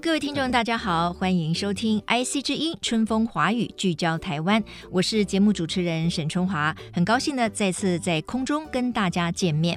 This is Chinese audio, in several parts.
各位听众，大家好，欢迎收听 IC 之音春风华语，聚焦台湾。我是节目主持人沈春华，很高兴呢再次在空中跟大家见面。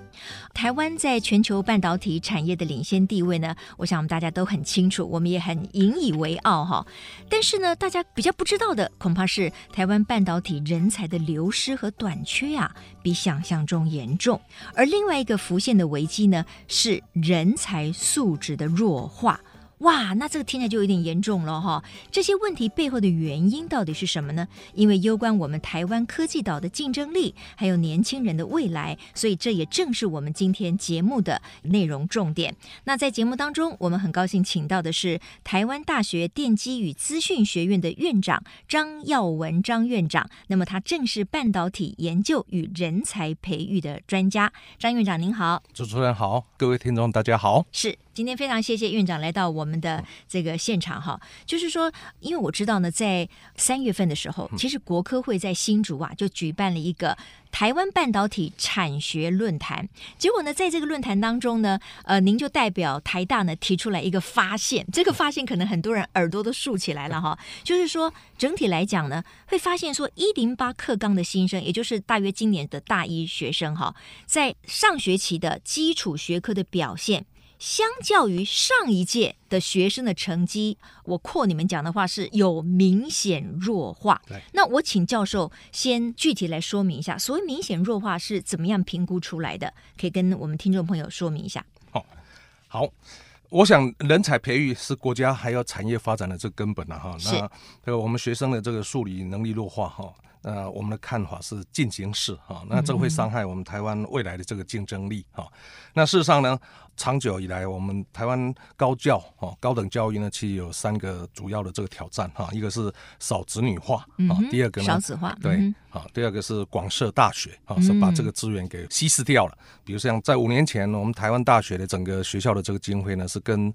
台湾在全球半导体产业的领先地位呢，我想我们大家都很清楚，我们也很引以为傲哈。但是呢，大家比较不知道的，恐怕是台湾半导体人才的流失和短缺啊，比想象中严重。而另外一个浮现的危机呢，是人才素质的弱化。哇，那这个听起来就有点严重了哈。这些问题背后的原因到底是什么呢？因为攸关我们台湾科技岛的竞争力，还有年轻人的未来，所以这也正是我们今天节目的内容重点。那在节目当中，我们很高兴请到的是台湾大学电机与资讯学院的院长张耀文张院长。那么他正是半导体研究与人才培育的专家。张院长您好，主持人好，各位听众大家好，是。今天非常谢谢院长来到我们的这个现场哈，就是说，因为我知道呢，在三月份的时候，其实国科会在新竹啊就举办了一个台湾半导体产学论坛，结果呢，在这个论坛当中呢，呃，您就代表台大呢提出来一个发现，这个发现可能很多人耳朵都竖起来了哈，就是说整体来讲呢，会发现说一零八课纲的新生，也就是大约今年的大一学生哈，在上学期的基础学科的表现。相较于上一届的学生的成绩，我扩你们讲的话是有明显弱化。对，那我请教授先具体来说明一下，所谓明显弱化是怎么样评估出来的？可以跟我们听众朋友说明一下。好，好，我想人才培育是国家还有产业发展的这个根本了哈。那这个我们学生的这个数理能力弱化哈。呃，我们的看法是进行式哈，那这会伤害我们台湾未来的这个竞争力哈。那事实上呢，长久以来，我们台湾高教哈高等教育呢，其实有三个主要的这个挑战哈，一个是少子女化啊，第二个呢少子化对啊，第二个是广设大学啊，是把这个资源给稀释掉了。比如像在五年前，我们台湾大学的整个学校的这个经费呢，是跟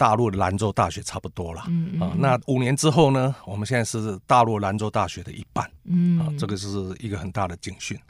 大陆的兰州大学差不多了，嗯嗯啊，那五年之后呢，我们现在是大陆兰州大学的一半，嗯。啊，这个是一个很大的警讯。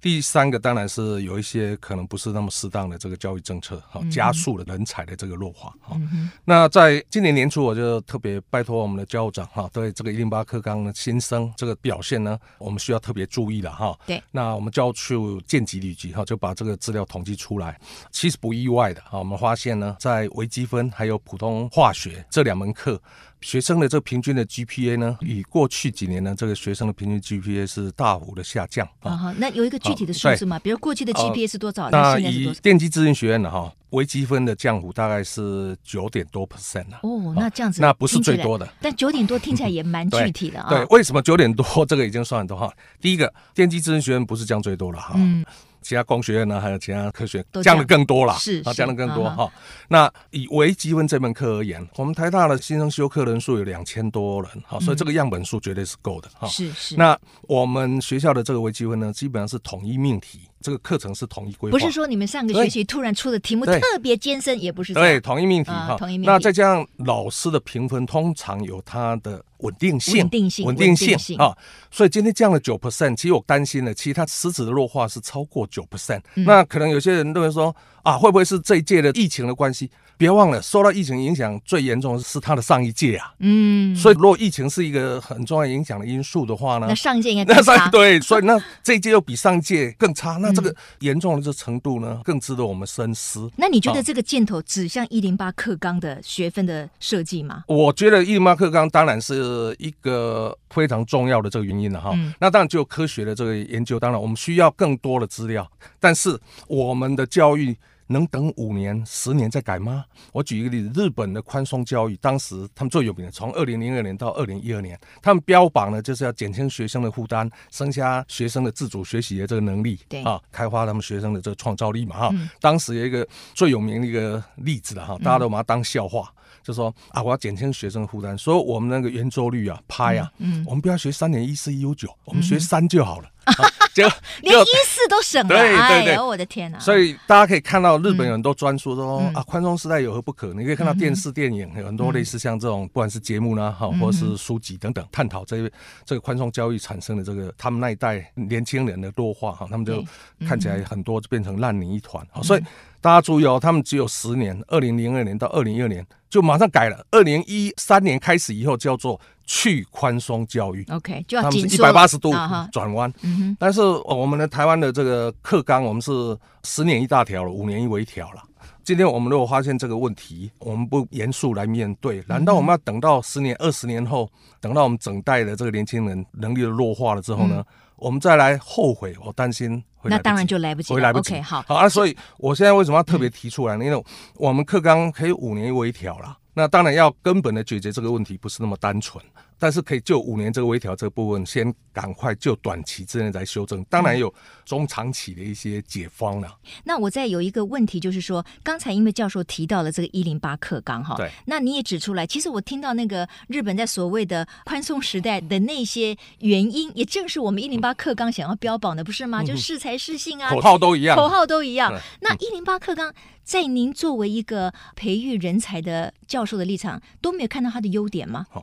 第三个当然是有一些可能不是那么适当的这个教育政策，哈，加速了人才的这个弱化，哈。那在今年年初，我就特别拜托我们的教务长，哈，对这个一零八课纲的新生这个表现呢，我们需要特别注意了，哈。对。那我们教务处见机履机，哈，就把这个资料统计出来，其实不意外的，哈，我们发现呢，在微积分还有普通化学这两门课。学生的这个平均的 GPA 呢，与过去几年呢，这个学生的平均 GPA 是大幅的下降啊。好，那有一个具体的数字吗？哦、比如过去的 GPA 是多少？那以电机资讯学院的哈，微积分的降幅大概是九点多 percent 了。哦，那这样子，那不是最多的，但九点多听起来也蛮具体的啊。对，为什么九点多？这个已经算很多哈。第一个，电机资讯学院不是降最多了哈。嗯。其他工学院呢，还有其他科学降的更多了，是啊，降的更多哈。啊、那以微积分这门课而言，我们台大的新生修课人数有两千多人，哈、嗯，所以这个样本数绝对是够的哈。是是。那我们学校的这个微积分呢，基本上是统一命题。这个课程是统一规划，不是说你们上个学期突然出的题目特别艰深，也不是对统一命题哈。统一命题。那再加上老师的评分，通常有它的稳定性，稳定性，稳定性啊。所以今天降了九 percent，其实我担心了，其实它实质的弱化是超过九 percent。那可能有些人认为说啊，会不会是这一届的疫情的关系？别忘了，受到疫情影响最严重的是他的上一届啊。嗯，所以如果疫情是一个很重要影响的因素的话呢，那上一届应该那上。对，所以那这一届又比上一届更差，那这个严重的这程度呢，更值得我们深思。那你觉得这个箭头指向一零八课纲的学分的设计吗？我觉得一零八课纲当然是一个非常重要的这个原因了哈。嗯、那当然就科学的这个研究，当然我们需要更多的资料，但是我们的教育。能等五年、十年再改吗？我举一个例子，日本的宽松教育，当时他们最有名的，从二零零二年到二零一二年，他们标榜呢就是要减轻学生的负担，增加学生的自主学习的这个能力，对啊，开发他们学生的这个创造力嘛，哈、嗯。当时有一个最有名的一个例子了哈，大家都把它当笑话，嗯、就说啊，我要减轻学生的负担，所以我们那个圆周率啊，拍啊，嗯，我们不要学三点一四一五九，我们学三就好了。嗯啊 就 连一四都省了，对对对，我的天哪！所以大家可以看到日本有很多专书说、嗯、啊，宽松时代有何不可？你可以看到电视、电影有很多类似像这种，不管是节目呢，哈，或者是书籍等等，探讨这这个宽松教育产生的这个他们那一代年轻人的弱化哈，他们就看起来很多就变成烂泥一团。所以大家注意哦，他们只有十年，二零零二年到二零一二年就马上改了，二零一三年开始以后叫做。去宽松教育，OK，就要他们是一百八十度转弯。但是我们的台湾的这个课纲，我们是十年一大条了，五年一微调了。今天我们如果发现这个问题，我们不严肃来面对，难道我们要等到十年、二十年后，等到我们整代的这个年轻人能力的弱化了之后呢，嗯、我们再来后悔？我担心会来不及，那当然就来不及，会来不及。Okay, 好，好啊，所以我现在为什么要特别提出来呢？因为我们课纲可以五年一微调了。那当然要根本的解决这个问题，不是那么单纯，但是可以就五年这个微调这个部分，先赶快就短期之内来修正。当然有中长期的一些解方了。那我再有一个问题，就是说，刚才因为教授提到了这个一零八课纲哈，对，那你也指出来，其实我听到那个日本在所谓的宽松时代的那些原因，也正是我们一零八课纲想要标榜的，不是吗？嗯、就是适才适性啊，口号都一样，口号都一样。那一零八课纲。在您作为一个培育人才的教授的立场，都没有看到他的优点吗？好，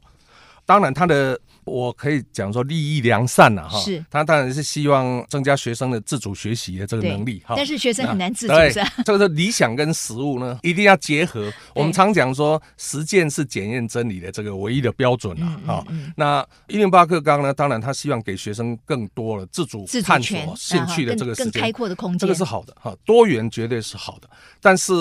当然他的。我可以讲说利益良善了哈，是，他当然是希望增加学生的自主学习的这个能力哈。但是学生很难自主？这个是理想跟实物呢，一定要结合。我们常讲说，实践是检验真理的这个唯一的标准了哈。那一零八课纲呢，当然他希望给学生更多的自主探索兴趣的这个时间，开阔的空间，这个是好的哈。多元绝对是好的，但是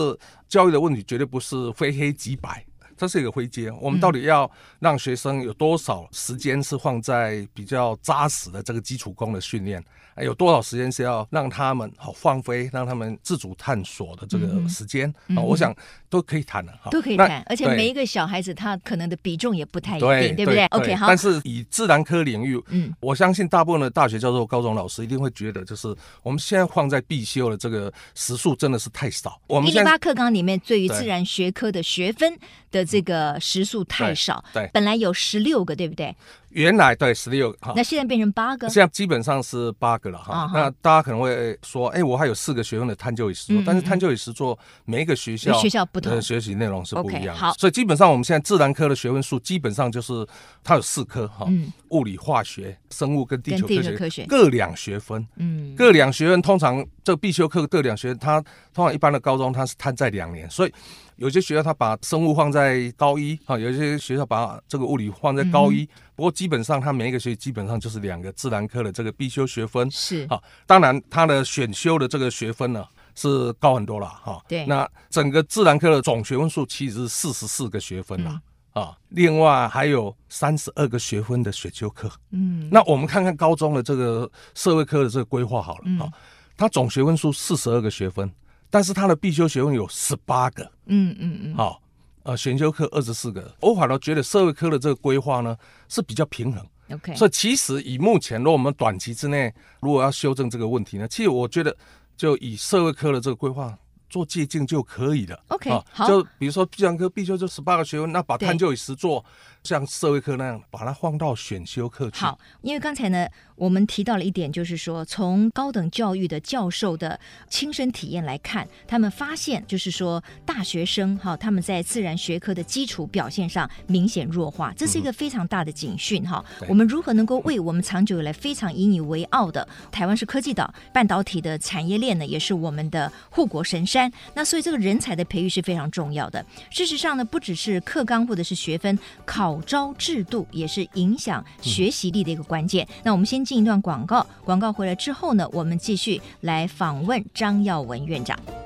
教育的问题绝对不是非黑即白。这是一个灰阶，我们到底要让学生有多少时间是放在比较扎实的这个基础功的训练？有多少时间是要让他们好放飞，让他们自主探索的这个时间啊？嗯、我想都可以谈的哈，都可以谈。而且每一个小孩子他可能的比重也不太一定，对，对不对，对？OK，好。但是以自然科领域，嗯，我相信大部分的大学教授、高中老师一定会觉得，就是我们现在放在必修的这个时数真的是太少。我们一零八课纲里面对于自然学科的学分的这个时数太少，对，对本来有十六个，对不对？原来对十六个，那现在变成八个，现在基本上是八个了哈。那大家可能会说，哎，我还有四个学分的探究与实作，但是探究与实作每一个学校学校不同，学习内容是不一样。好，所以基本上我们现在自然科的学分数基本上就是它有四科哈，物理、化学、生物跟地球科学。各两学分，嗯，各两学分通常这必修课各两学分，它通常一般的高中它是摊在两年，所以。有些学校他把生物放在高一啊，有些学校把这个物理放在高一。不过基本上他每一个学期基本上就是两个自然科的这个必修学分。是啊，当然他的选修的这个学分呢是高很多了哈。对，那整个自然科的总学分数其实是四十四个学分了啊，另外还有三十二个学分的选修课。嗯，那我们看看高中的这个社会科的这个规划好了啊，它总学分数四十二个学分。但是他的必修学问有十八个，嗯嗯嗯，好，呃，选修课二十四个。我反倒觉得社会科的这个规划呢是比较平衡，OK。所以其实以目前，如果我们短期之内如果要修正这个问题呢，其实我觉得就以社会科的这个规划做借鉴就可以了，OK。好，就比如说自然科必修就十八个学分，那把探究与实作像社会科那样把它放到选修课去。好，因为刚才呢。我们提到了一点，就是说，从高等教育的教授的亲身体验来看，他们发现，就是说，大学生哈，他们在自然学科的基础表现上明显弱化，这是一个非常大的警讯哈。嗯、我们如何能够为我们长久以来非常引以为傲的台湾是科技岛，半导体的产业链呢，也是我们的护国神山。那所以这个人才的培育是非常重要的。事实上呢，不只是课纲或者是学分，考招制度也是影响学习力的一个关键。嗯、那我们先。进一段广告，广告回来之后呢，我们继续来访问张耀文院长。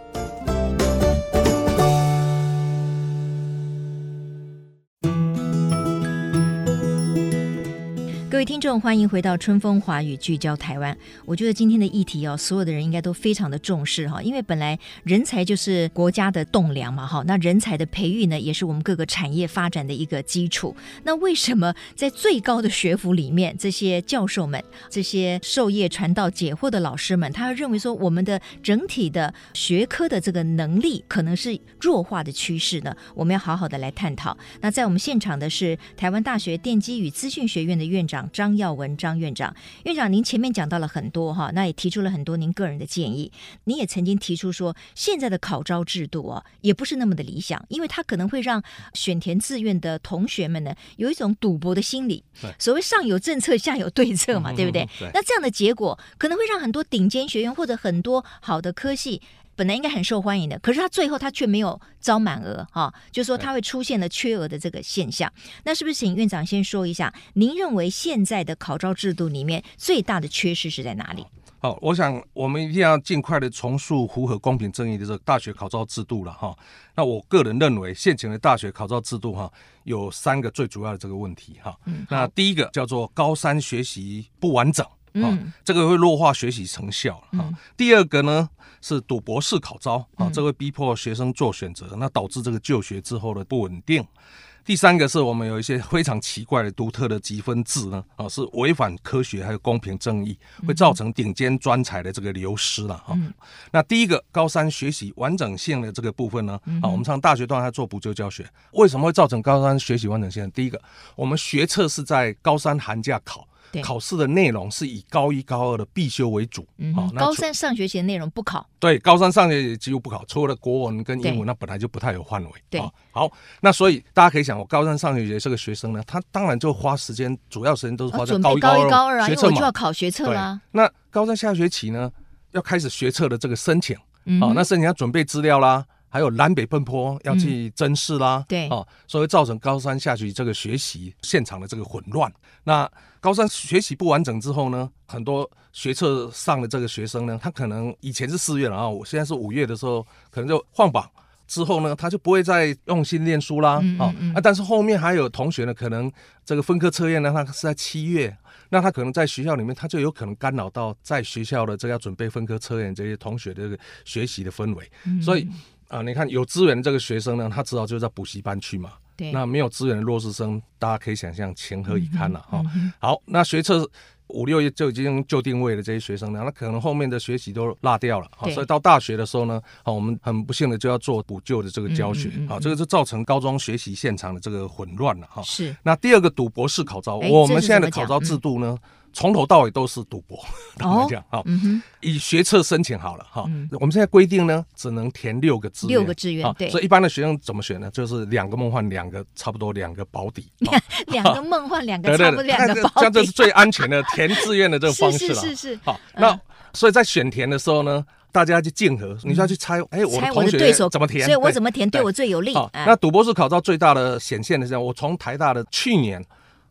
各位听众，欢迎回到春风华语聚焦台湾。我觉得今天的议题哦，所有的人应该都非常的重视哈，因为本来人才就是国家的栋梁嘛哈。那人才的培育呢，也是我们各个产业发展的一个基础。那为什么在最高的学府里面，这些教授们、这些授业传道解惑的老师们，他认为说我们的整体的学科的这个能力可能是弱化的趋势呢？我们要好好的来探讨。那在我们现场的是台湾大学电机与资讯学院的院长。张耀文张院长，院长，您前面讲到了很多哈，那也提出了很多您个人的建议。您也曾经提出说，现在的考招制度啊，也不是那么的理想，因为它可能会让选填志愿的同学们呢，有一种赌博的心理。所谓上有政策，下有对策嘛，对不对？那这样的结果可能会让很多顶尖学院或者很多好的科系。本来应该很受欢迎的，可是他最后他却没有招满额哈，就说他会出现了缺额的这个现象。那是不是请院长先说一下，您认为现在的考招制度里面最大的缺失是在哪里？好，我想我们一定要尽快的重塑符合公平正义的这个大学考招制度了哈。那我个人认为，现行的大学考招制度哈，有三个最主要的这个问题哈。嗯，那第一个叫做高三学习不完整。嗯，这个会弱化学习成效啊。嗯、第二个呢是赌博式考招啊，这会逼迫学生做选择，那导致这个就学之后的不稳定。第三个是我们有一些非常奇怪的独特的积分制呢，啊，是违反科学还有公平正义，会造成顶尖专才的这个流失了哈。嗯、那第一个高三学习完整性的这个部分呢，啊，我们上大学段还做补救教学，为什么会造成高三学习完整性？第一个，我们学测是在高三寒假考。考试的内容是以高一高二的必修为主，嗯，高三上学期的内容不考。对，高三上学期几乎不考，除了国文跟英文，那本来就不太有范围。对，好，那所以大家可以想，我高三上学期这个学生呢，他当然就花时间，主要时间都是花在高一高二，高二啊，因为我就要考学测啦。那高三下学期呢，要开始学测的这个申请，好，那申请要准备资料啦。还有南北奔波要去争试啦，嗯、对哦，所以造成高三下去这个学习现场的这个混乱。那高三学习不完整之后呢，很多学测上的这个学生呢，他可能以前是四月了啊，我现在是五月的时候，可能就换榜之后呢，他就不会再用心念书啦，嗯嗯嗯啊，但是后面还有同学呢，可能这个分科测验呢，他是在七月，那他可能在学校里面，他就有可能干扰到在学校的这个要准备分科测验这些同学的这个学习的氛围，所以。啊，你看有资源的这个学生呢，他知道就在补习班去嘛。对。那没有资源的弱势生，大家可以想象情何以堪了哈。好，那学测五六月就已经就定位的这些学生呢，那可能后面的学习都落掉了。对。所以到大学的时候呢，好，我们很不幸的就要做补救的这个教学。好，这个就造成高中学习现场的这个混乱了哈。是。那第二个赌博式考招，我们现在的考招制度呢？从头到尾都是赌博，讲？好，以学测申请好了哈。我们现在规定呢，只能填六个志愿，六个志愿。对，所以一般的学生怎么选呢？就是两个梦幻，两个差不多，两个保底。两个梦幻，两个 差不多，两个保底。这样这是最安全的填志愿的这个方式了。是是是。好，那所以在选填的时候呢，大家要去竞合，你就要去猜，哎，我的同学怎么填？所以我怎么填对我最有利？那赌博式考到最大的显现的是，我从台大的去年。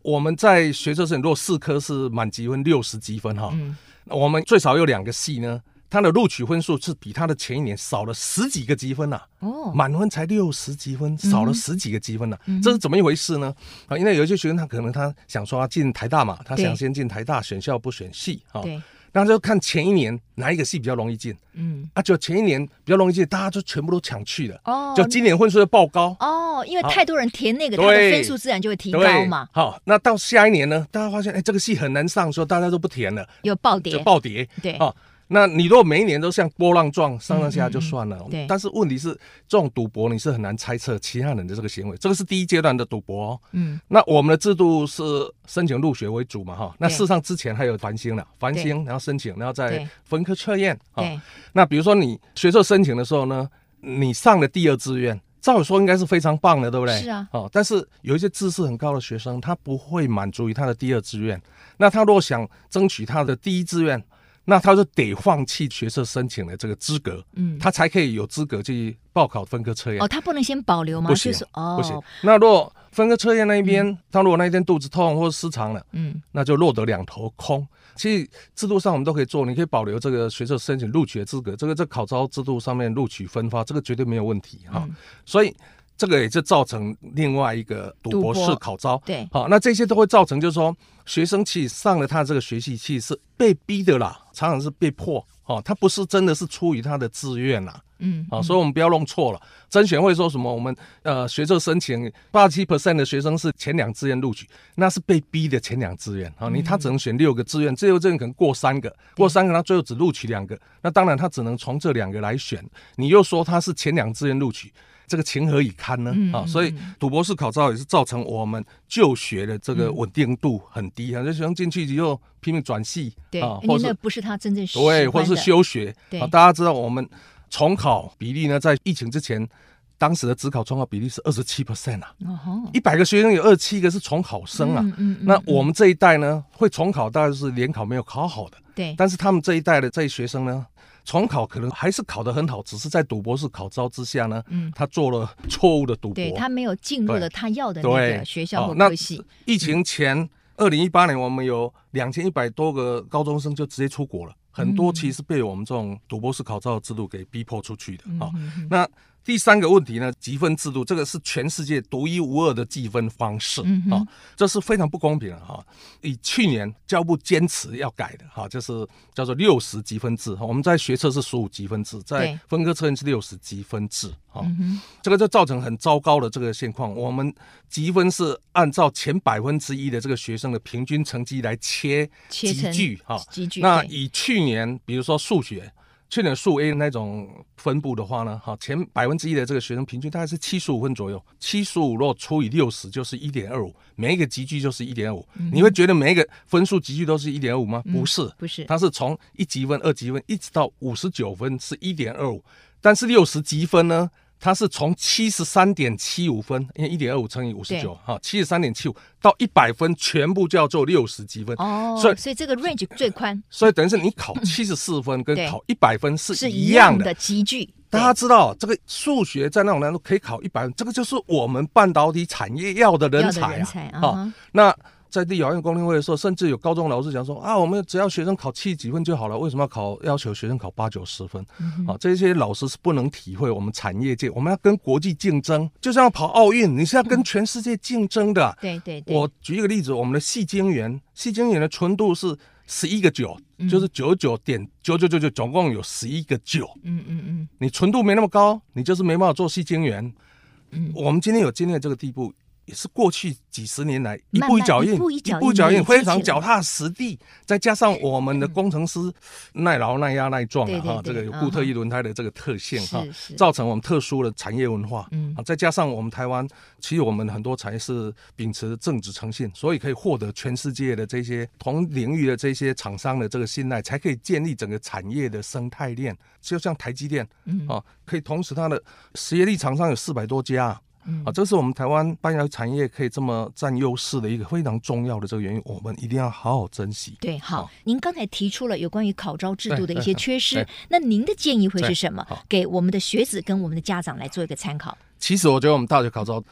我们在学测生，如果四科是满级分六十积分哈，嗯、我们最少有两个系呢，它的录取分数是比它的前一年少了十几个积分呐、啊。哦，满分才六十积分，少了十几个积分呐、啊，嗯、这是怎么一回事呢？啊，因为有一些学生他可能他想说他进台大嘛，他想先进台大，选校不选系啊。对。那就看前一年哪一个戏比较容易进，嗯，啊，就前一年比较容易进，大家就全部都抢去了，哦，就今年分数就爆高，哦，因为太多人填那个，他的分数自然就会提高嘛。好，那到下一年呢，大家发现，哎，这个戏很难上，所以大家都不填了，有暴跌，就暴跌，对，啊。那你如果每一年都像波浪状上上下下就算了，对。但是问题是，这种赌博你是很难猜测其他人的这个行为，这个是第一阶段的赌博哦。嗯。那我们的制度是申请入学为主嘛，哈。那事实上之前还有繁星了，繁星然后申请，然后再分科测验。对。那比如说你学测申请的时候呢，你上了第二志愿，照理说应该是非常棒的，对不对？是啊。哦，但是有一些知识很高的学生，他不会满足于他的第二志愿，那他若想争取他的第一志愿。那他就得放弃学测申请的这个资格，嗯，他才可以有资格去报考分科测验。哦，他不能先保留吗？不行，哦，不行。那如果分科测验那一边，嗯、他如果那一天肚子痛或者失常了，嗯，那就落得两头空。其实制度上我们都可以做，你可以保留这个学测申请录取的资格，这个在考招制度上面录取分发，这个绝对没有问题哈。嗯、所以这个也就造成另外一个赌博式考招。对，好，那这些都会造成，就是说学生其实上了他这个学习，其实是被逼的啦，常常是被迫。哦，他不是真的是出于他的自愿啦。嗯，啊，所以我们不要弄错了。甄选会说什么？我们呃学测申请八十七 percent 的学生是前两志愿录取，那是被逼的前两志愿啊。你他只能选六个志愿，这六个志愿可能过三个，过三个他最后只录取两个，那当然他只能从这两个来选。你又说他是前两志愿录取。这个情何以堪呢？啊，所以赌博式考照也是造成我们就学的这个稳定度很低啊。这学生进去以后拼命转系，对，啊，或者不是他真正对，或者是休学。啊，大家知道我们重考比例呢，在疫情之前，当时的指考重考比例是二十七 percent 啊，一百个学生有二十七个是重考生啊。那我们这一代呢，会重考大概是联考没有考好的，对。但是他们这一代的这些学生呢，重考可能还是考得很好，只是在赌博式考招之下呢，嗯，他做了错误的赌博，对，他没有进入了他要的那个学校或科系。疫情前二零一八年，我们有两千一百多个高中生就直接出国了，很多其实被我们这种赌博式考招的制度给逼迫出去的啊。那第三个问题呢，积分制度，这个是全世界独一无二的计分方式啊、嗯哦，这是非常不公平的哈、哦。以去年教育部坚持要改的哈、哦，就是叫做六十积分制。我们在学测是十五积分制，在分科测验是六十积分制哈。这个就造成很糟糕的这个现况。我们积分是按照前百分之一的这个学生的平均成绩来切积聚哈。那以去年，比如说数学。去年数 A 那种分布的话呢，哈，前百分之一的这个学生平均大概是七十五分左右，七十五若除以六十就是一点二五，每一个级距就是一点五。你会觉得每一个分数级距都是一点二五吗？不是，不是，它是从一级分、二级分一直到五十九分是一点二五，但是六十级分呢？它是从七十三点七五分，因为一点二五乘以五十九，哈，七十三点七五到一百分，全部叫做六十积分。哦，所以所以这个 range 最宽。所以等于是你考 七十四分跟考一百分是一样的积聚。大家知道这个数学在那种难度可以考一百分，这个就是我们半导体产业要的人才啊。啊，那。在地考院公听会的时候，甚至有高中老师讲说啊，我们只要学生考七几分就好了，为什么要考要求学生考八九十分？嗯、啊，这些老师是不能体会我们产业界，我们要跟国际竞争，就像要跑奥运，你是要跟全世界竞争的。嗯、对对对。我举一个例子，我们的细晶圆，细晶圆的纯度是十一个九，就是九九点九九九九，总共有十一个九。嗯嗯嗯。你纯度没那么高，你就是没办法做细晶圆。嗯。我们今天有今天的这个地步。也是过去几十年来一步一脚印，一步一脚印，非常脚踏实地。再加上 我们的工程师耐劳、耐压、耐撞啊，哈，这个有固特异轮胎的这个特性哈，造成我们特殊的产业文化。嗯，再加上我们台湾，其实我们很多产业是秉持正直诚信，所以可以获得全世界的这些同领域的这些厂商的这个信赖，才可以建立整个产业的生态链。就像台积电，啊，可以同时它的实业力厂商有四百多家。啊，这是我们台湾半导体产业可以这么占优势的一个非常重要的这个原因，我们一定要好好珍惜。对，好，您刚才提出了有关于考招制度的一些缺失，那您的建议会是什么？给我们的学子跟我们的家长来做一个参考。其实我觉得我们大学考招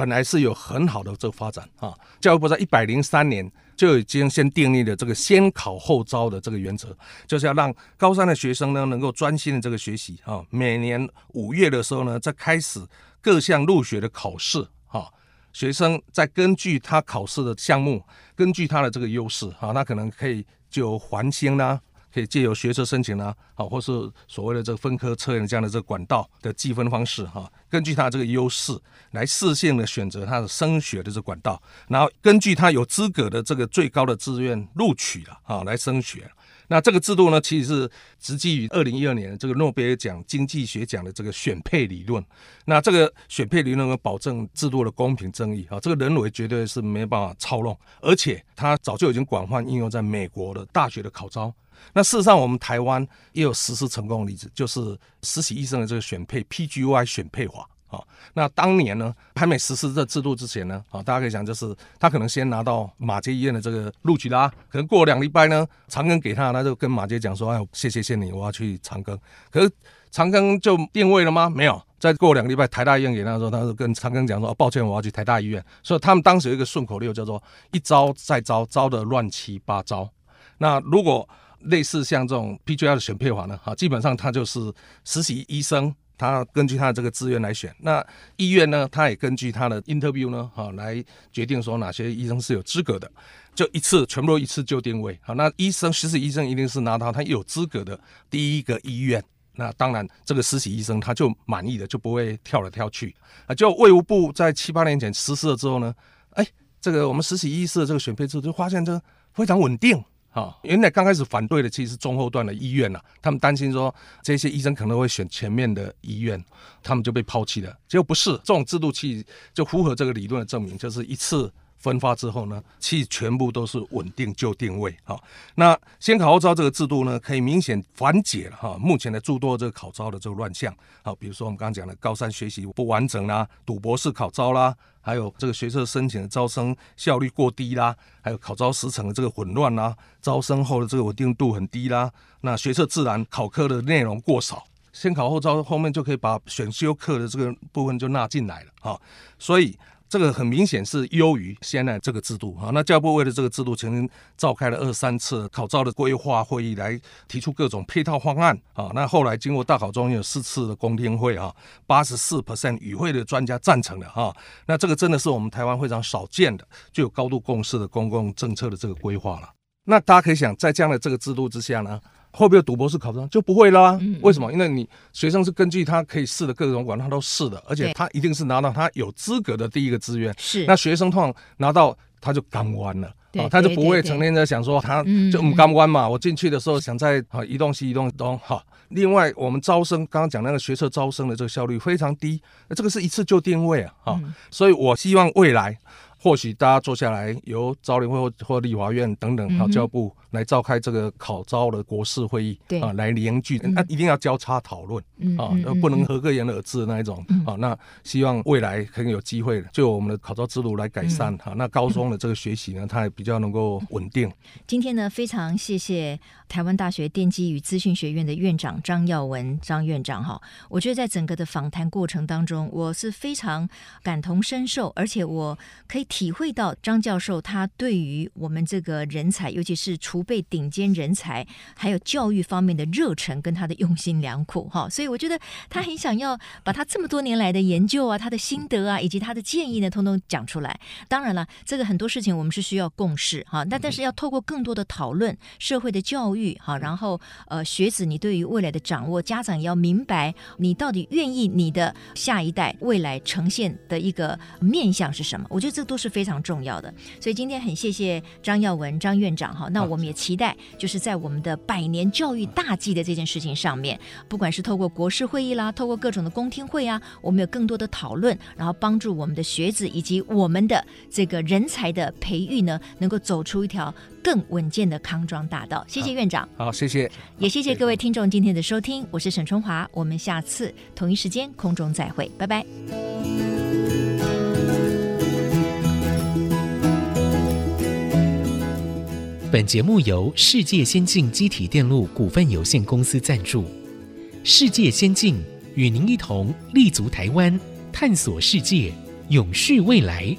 本来是有很好的这个发展啊，教育部在一百零三年就已经先订立了这个先考后招的这个原则，就是要让高三的学生呢能够专心的这个学习啊，每年五月的时候呢再开始。各项入学的考试，啊，学生再根据他考试的项目，根据他的这个优势，啊，他可能可以就繁星啦，可以借由学车申请呢，好，或是所谓的这个分科测验这样的这个管道的计分方式，哈，根据他这个优势来适性的选择他的升学的这个管道，然后根据他有资格的这个最高的志愿录取了，啊，来升学。那这个制度呢，其实是直基于二零一二年这个诺贝尔奖经济学奖的这个选配理论。那这个选配理论能够保证制度的公平正义啊，这个人为绝对是没办法操弄，而且它早就已经广泛应用在美国的大学的考招。那事实上，我们台湾也有实施成功的例子，就是实习医生的这个选配 PGY 选配法。好，那当年呢，还没实施这制度之前呢，啊，大家可以讲，就是他可能先拿到马偕医院的这个录取啦，可能过两礼拜呢，长庚给他，他就跟马偕讲说，哎，谢谢谢你，我要去长庚。可是长庚就定位了吗？没有。再过两个礼拜，台大医院给他说，他就跟长庚讲说，抱歉，我要去台大医院。所以他们当时有一个顺口溜叫做一招再招，招的乱七八糟。那如果类似像这种 PGY 的选配法呢，哈，基本上他就是实习医生。他根据他的这个志愿来选。那医院呢，他也根据他的 interview 呢，哈，来决定说哪些医生是有资格的，就一次全部都一次就定位。好，那医生实习医生一定是拿到他有资格的第一个医院。那当然，这个实习医生他就满意的，就不会跳来跳去啊。就卫务部在七八年前实施了之后呢，哎，这个我们实习医师的这个选配制就发现这非常稳定啊。原来刚开始反对的其实是中后段的医院呐，他们担心说这些医生可能会选前面的医院，他们就被抛弃了。结果不是，这种制度其实就符合这个理论的证明，就是一次。分发之后呢，其实全部都是稳定就定位哈。那先考后招这个制度呢，可以明显缓解了哈目前的诸多这个考招的这个乱象。好，比如说我们刚刚讲的高三学习不完整啦，赌博式考招啦，还有这个学测申请的招生效率过低啦，还有考招时程的这个混乱啦，招生后的这个稳定度很低啦。那学测自然考科的内容过少，先考后招后面就可以把选修课的这个部分就纳进来了哈。所以。这个很明显是优于现在这个制度啊。那教育部为了这个制度，曾经召开了二三次考招的规划会议，来提出各种配套方案啊。那后来经过大考中有四次的公听会啊，八十四 percent 与会的专家赞成的哈。那这个真的是我们台湾非常少见的具有高度共识的公共政策的这个规划了。那大家可以想，在这样的这个制度之下呢，会不会赌博是考上就不会啦？为什么？因为你学生是根据他可以试的各种管道，他都试的，而且他一定是拿到他有资格的第一个资源。是，那学生通常拿到他就干弯了，啊，他就不会成天在想说他就唔甘弯嘛。我进去的时候想在啊移动西移动东哈。另外，我们招生刚刚讲那个学测招生的这个效率非常低，这个是一次就定位啊，哈。所以我希望未来。或许大家坐下来，由招联会或或立法院等等，好教育部来召开这个考招的国事会议，对啊，来凝聚，那、一定要交叉讨论，嗯、啊，不能合个言而治的那一种，嗯、啊，那希望未来可以有机会就我们的考招制度来改善，哈、那高中的这个学习呢，它也比较能够稳定。今天呢，非常谢谢台湾大学电机与资讯学院的院长张耀文张院长，哈，我觉得在整个的访谈过程当中，我是非常感同身受，而且我可以。体会到张教授他对于我们这个人才，尤其是储备顶尖人才，还有教育方面的热忱跟他的用心良苦 哈，所以我觉得他很想要把他这么多年来的研究啊、他的心得啊，以及他的建议呢，通通讲出来。当然了，这个很多事情我们是需要共识哈，但但是要透过更多的讨论、社会的教育哈，然后呃，学子你对于未来的掌握，家长也要明白你到底愿意你的下一代未来呈现的一个面向是什么。我觉得这都是非常重要的，所以今天很谢谢张耀文张院长哈。那我们也期待，就是在我们的百年教育大计的这件事情上面，不管是透过国事会议啦，透过各种的公听会啊，我们有更多的讨论，然后帮助我们的学子以及我们的这个人才的培育呢，能够走出一条更稳健的康庄大道。谢谢院长，好，好，谢谢，也谢谢各位听众今天的收听，我是沈春华，我们下次同一时间空中再会，拜拜。本节目由世界先进机体电路股份有限公司赞助，世界先进与您一同立足台湾，探索世界，永续未来。